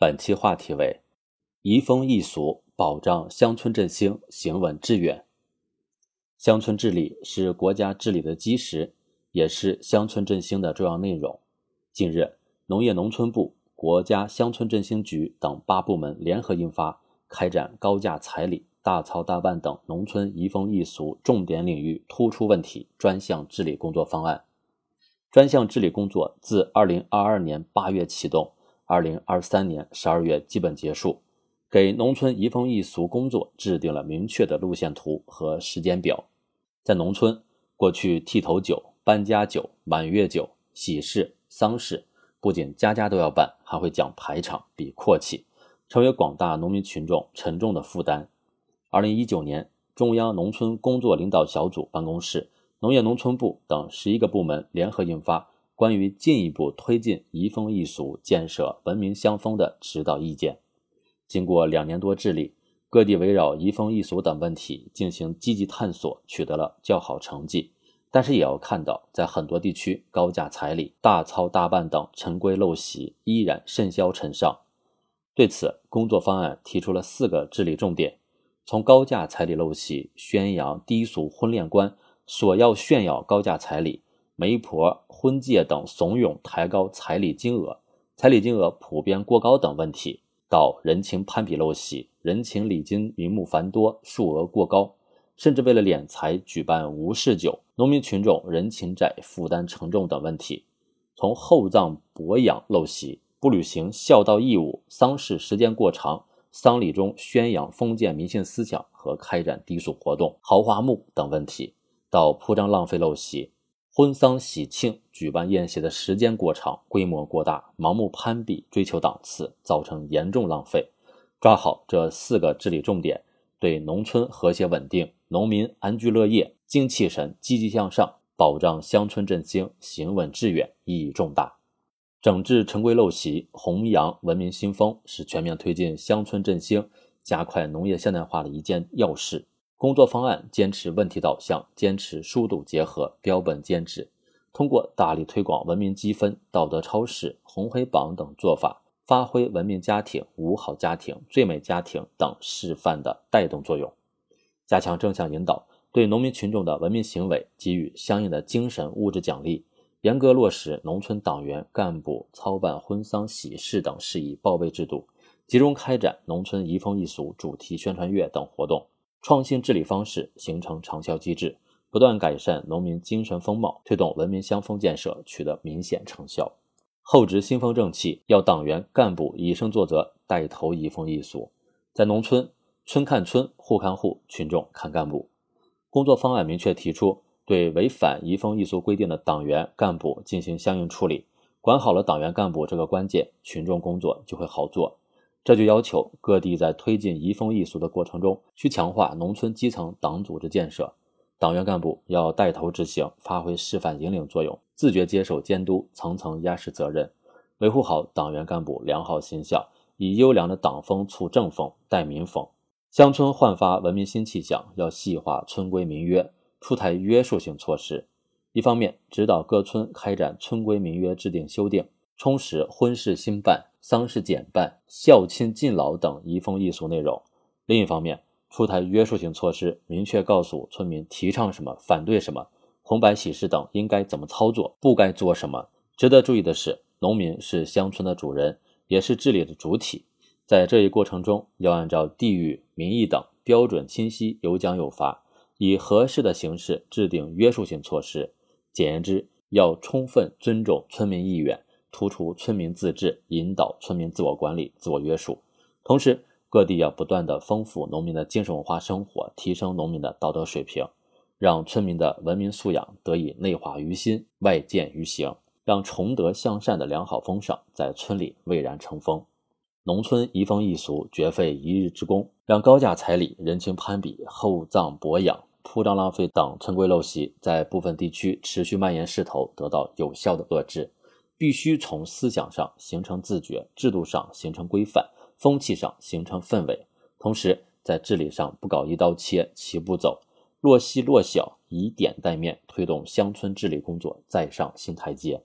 本期话题为“移风易俗，保障乡村振兴，行稳致远”。乡村治理是国家治理的基石，也是乡村振兴的重要内容。近日，农业农村部、国家乡村振兴局等八部门联合印发《开展高价彩礼、大操大办等农村移风易俗重点领域突出问题专项治理工作方案》。专项治理工作自2022年8月启动。二零二三年十二月基本结束，给农村移风易俗工作制定了明确的路线图和时间表。在农村，过去剃头酒、搬家酒、满月酒、喜事、丧事，不仅家家都要办，还会讲排场、比阔气，成为广大农民群众沉重的负担。二零一九年，中央农村工作领导小组办公室、农业农村部等十一个部门联合印发。关于进一步推进移风易俗、建设文明乡风的指导意见，经过两年多治理，各地围绕移风易俗等问题进行积极探索，取得了较好成绩。但是也要看到，在很多地区，高价彩礼、大操大办等陈规陋习依然甚嚣尘上。对此，工作方案提出了四个治理重点：从高价彩礼陋习、宣扬低俗婚恋观、索要炫耀高价彩礼。媒婆、婚介等怂恿抬高彩礼金额、彩礼金额普遍过高等问题，到人情攀比陋习、人情礼金名目繁多、数额过高，甚至为了敛财举办无事酒，农民群众人情债负担沉重等问题。从厚葬薄养陋习、不履行孝道义务、丧事时间过长、丧礼中宣扬封建迷信思想和开展低俗活动、豪华墓等问题，到铺张浪费陋习。婚丧喜庆举办宴席的时间过长、规模过大，盲目攀比、追求档次，造成严重浪费。抓好这四个治理重点，对农村和谐稳定、农民安居乐业、精气神积极向上、保障乡村振兴行稳致远意义重大。整治陈规陋习，弘扬文明新风，是全面推进乡村振兴、加快农业现代化的一件要事。工作方案坚持问题导向，坚持疏堵结合，标本兼治。通过大力推广文明积分、道德超市、红黑榜等做法，发挥文明家庭、五好家庭、最美家庭等示范的带动作用，加强正向引导，对农民群众的文明行为给予相应的精神物质奖励，严格落实农村党员干部操办婚丧喜事等事宜报备制度，集中开展农村移风易俗主题宣传月等活动。创新治理方式，形成长效机制，不断改善农民精神风貌，推动文明乡风建设取得明显成效。厚植新风正气，要党员干部以身作则，带头移风易俗。在农村，村看村，户看户，群众看干部。工作方案明确提出，对违反移风易俗规定的党员干部进行相应处理。管好了党员干部这个关键，群众工作就会好做。这就要求各地在推进移风易俗的过程中，需强化农村基层党组织建设，党员干部要带头执行，发挥示范引领作用，自觉接受监督，层层压实责任，维护好党员干部良好形象，以优良的党风促政风，带民风。乡村焕发文明新气象，要细化村规民约，出台约束性措施。一方面，指导各村开展村规民约制定修订，充实婚事兴办。丧事简办、孝亲敬老等移风易俗内容。另一方面，出台约束性措施，明确告诉村民提倡什么、反对什么，红白喜事等应该怎么操作，不该做什么。值得注意的是，农民是乡村的主人，也是治理的主体。在这一过程中，要按照地域、民意等标准清晰、有奖有罚，以合适的形式制定约束性措施。简言之，要充分尊重村民意愿。突出村民自治，引导村民自我管理、自我约束。同时，各地要不断的丰富农民的精神文化生活，提升农民的道德水平，让村民的文明素养得以内化于心、外见于行，让崇德向善的良好风尚在村里蔚然成风。农村移风易俗绝非一日之功，让高价彩礼、人情攀比、厚葬薄养、铺张浪费等村规陋习在部分地区持续蔓延势头得到有效的遏制。必须从思想上形成自觉，制度上形成规范，风气上形成氛围。同时，在治理上不搞一刀切、齐步走，落细落小，以点带面，推动乡村治理工作再上新台阶。